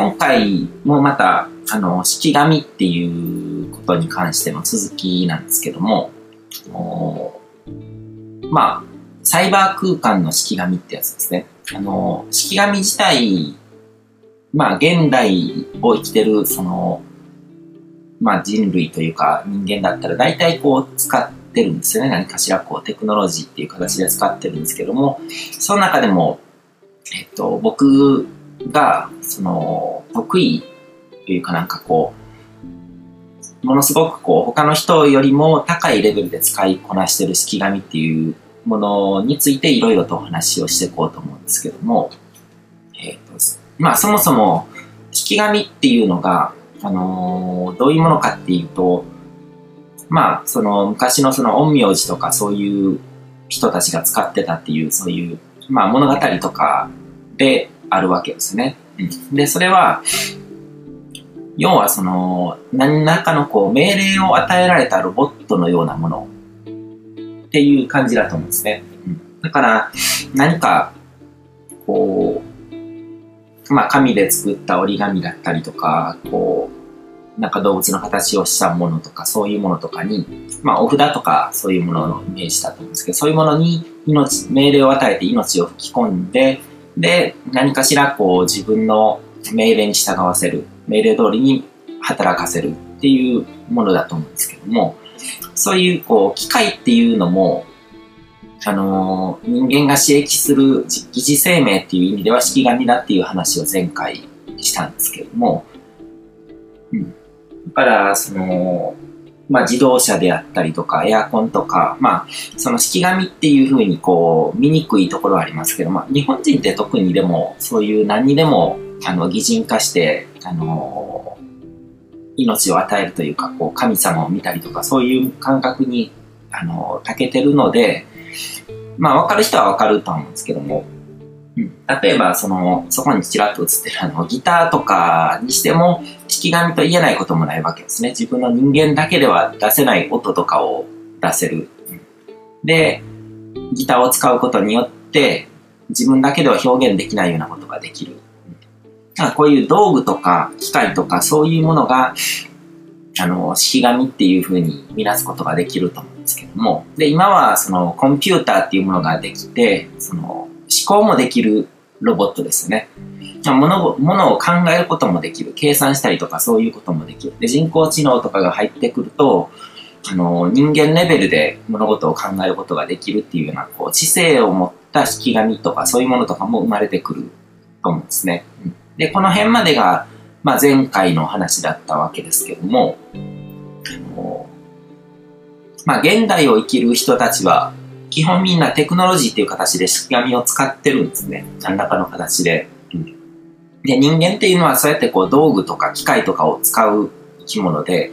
今回もまた、あの、式紙っていうことに関しての続きなんですけども、まあ、サイバー空間の式紙ってやつですね。あの、式紙自体、まあ、現代を生きてる、その、まあ、人類というか人間だったら大体こう使ってるんですよね。何かしらこうテクノロジーっていう形で使ってるんですけども、その中でも、えっと、僕が、その、得意というかなんかこう、ものすごくこう、他の人よりも高いレベルで使いこなしてる式紙っていうものについていろいろとお話をしていこうと思うんですけども、えっ、と、まあそもそも、式紙っていうのが、あのー、どういうものかっていうと、まあ、その昔のその陰陽師とかそういう人たちが使ってたっていう、そういう、まあ物語とかであるわけですね。うん、で、それは、要はその、何らかのこう命令を与えられたロボットのようなものっていう感じだと思うんですね。うん、だから、何か、こう、まあ紙で作った折り紙だったりとか、こう、なんか動物の形をしたものとか、そういうものとかに、まあお札とかそういうもののイメージだと思うんですけど、そういうものに命、命令を与えて命を吹き込んで、で、何かしらこう自分の命令に従わせる、命令通りに働かせるっていうものだと思うんですけども、そういうこう機械っていうのも、あのー、人間が刺激する疑似生命っていう意味では式神だっていう話を前回したんですけども、うん。だから、その、まあ自動車であったりとか、エアコンとか、まあ、その式紙っていうふうにこう、見にくいところはありますけど、まあ日本人って特にでも、そういう何にでも、あの、擬人化して、あの、命を与えるというか、こう、神様を見たりとか、そういう感覚に、あの、長けてるので、まあわかる人はわかると思うんですけども、例えば、その、そこにちらっと映ってるあの、ギターとかにしても、式紙と言えないこともないわけですね。自分の人間だけでは出せない音とかを出せる。で、ギターを使うことによって、自分だけでは表現できないようなことができる。こういう道具とか機械とかそういうものが、あの、式紙っていう風に見出すことができると思うんですけども。で、今はそのコンピューターっていうものができて、その思考もできるロボットですね。物物を考えることもできる。計算したりとかそういうこともできる。で、人工知能とかが入ってくると、あの、人間レベルで物事を考えることができるっていうような、こう、知性を持った式紙とかそういうものとかも生まれてくると思うんですね。で、この辺までが、まあ、前回の話だったわけですけども、あのまあ、現代を生きる人たちは、基本みんなテクノロジーっていう形で式紙を使ってるんですね。何らかの形で。で、人間っていうのはそうやってこう道具とか機械とかを使う生き物で、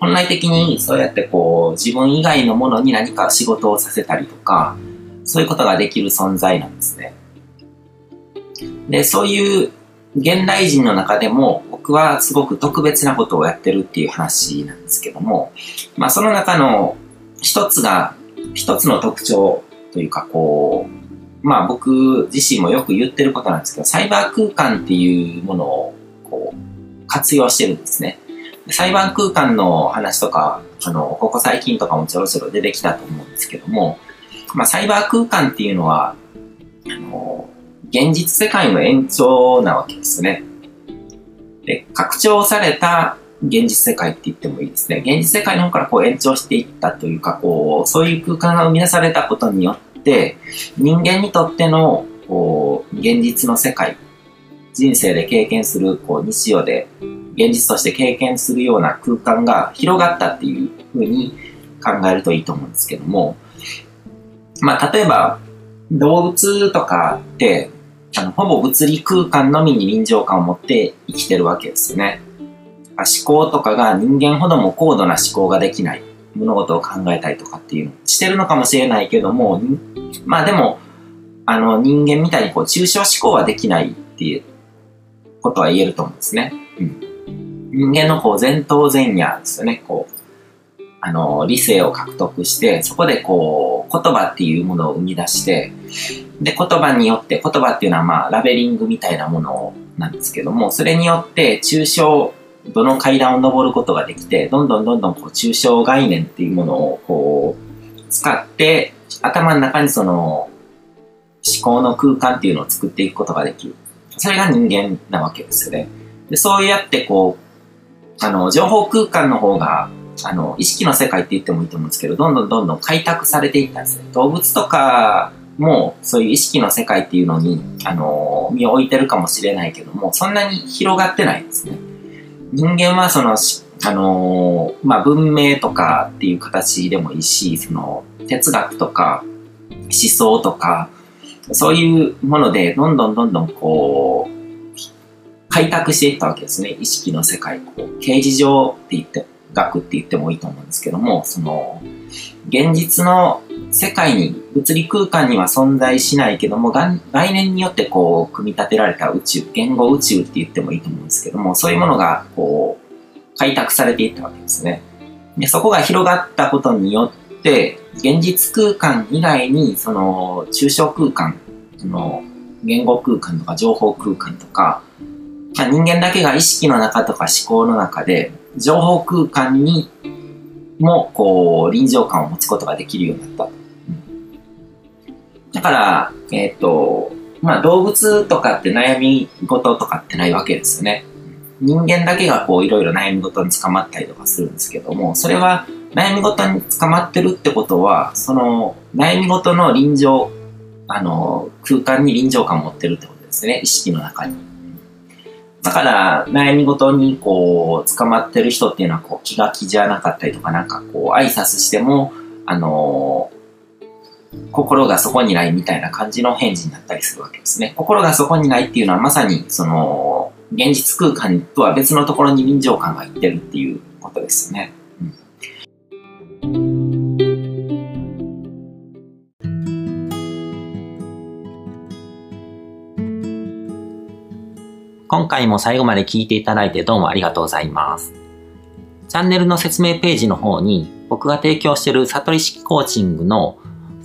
本来的にそうやってこう自分以外のものに何か仕事をさせたりとか、そういうことができる存在なんですね。で、そういう現代人の中でも僕はすごく特別なことをやってるっていう話なんですけども、まあその中の一つが一つの特徴というか、こう、まあ僕自身もよく言ってることなんですけど、サイバー空間っていうものをこう活用してるんですね。サイバー空間の話とか、あの、ここ最近とかもちょろちょろ出てきたと思うんですけども、まあサイバー空間っていうのは、あの、現実世界の延長なわけですね。で、拡張された現実世界って言ってもいいですね。現実世界の方からこう延長していったというか、こう、そういう空間が生み出されたことによって、人間にとっての、こう、現実の世界、人生で経験する、こう、日常で、現実として経験するような空間が広がったっていうふうに考えるといいと思うんですけども、まあ、例えば、動物とかって、あの、ほぼ物理空間のみに臨場感を持って生きてるわけですよね。思考とかが人間ほども高度な思考ができない。物事を考えたりとかっていうのしてるのかもしれないけども、まあでも、あの人間みたいにこう抽象思考はできないっていうことは言えると思うんですね。うん、人間のこう前頭前野ですよね。こう、あの理性を獲得して、そこでこう言葉っていうものを生み出して、で言葉によって、言葉っていうのはまあラベリングみたいなものなんですけども、それによって抽象度の階段を登ることができて、どんどんどんどんこう抽象概念っていうものをこう使って、頭の中にその思考の空間っていうのを作っていくことができる。それが人間なわけですよね。でそうやってこう、あの、情報空間の方が、あの、意識の世界って言ってもいいと思うんですけど、どんどんどんどん開拓されていったんですね。動物とかもそういう意識の世界っていうのに、あの、身を置いてるかもしれないけども、そんなに広がってないんですね。人間はその、あのまあ、文明とかっていう形でもいいし、その、哲学とか、思想とか、そういうもので、どんどんどんどんこう、開拓していったわけですね。意識の世界。こう形而上って言って、学って言ってもいいと思うんですけども、その、現実の世界に、物理空間には存在しないけども、概念によってこう、組み立てられた宇宙、言語宇宙って言ってもいいと思うんですけども、そういうものがこう、開拓されていったわけですね。で、そこが広がったことによって、現実空間以外に、その、抽象空間、の、言語空間とか情報空間とか、まあ、人間だけが意識の中とか思考の中で、情報空間にも、こう、臨場感を持つことができるようになった。だから、えっ、ー、と、まあ動物とかって悩み事とかってないわけですよね。人間だけがこういろいろ悩み事に捕まったりとかするんですけども、それは悩み事に捕まってるってことは、その悩み事の臨場、あの、空間に臨場感を持ってるってことですね。意識の中に。だから、悩み事にこう、捕まってる人っていうのは、こう、気が気じゃなかったりとか、なんかこう、挨拶しても、あの、心がそこにないみたいな感じの返事になったりするわけですね。心がそこにないっていうのは、まさに、その、現実空間とは別のところに臨場感がいってるっていうことですよね。今回も最後まで聞いていただいてどうもありがとうございます。チャンネルの説明ページの方に僕が提供している悟り式コーチングの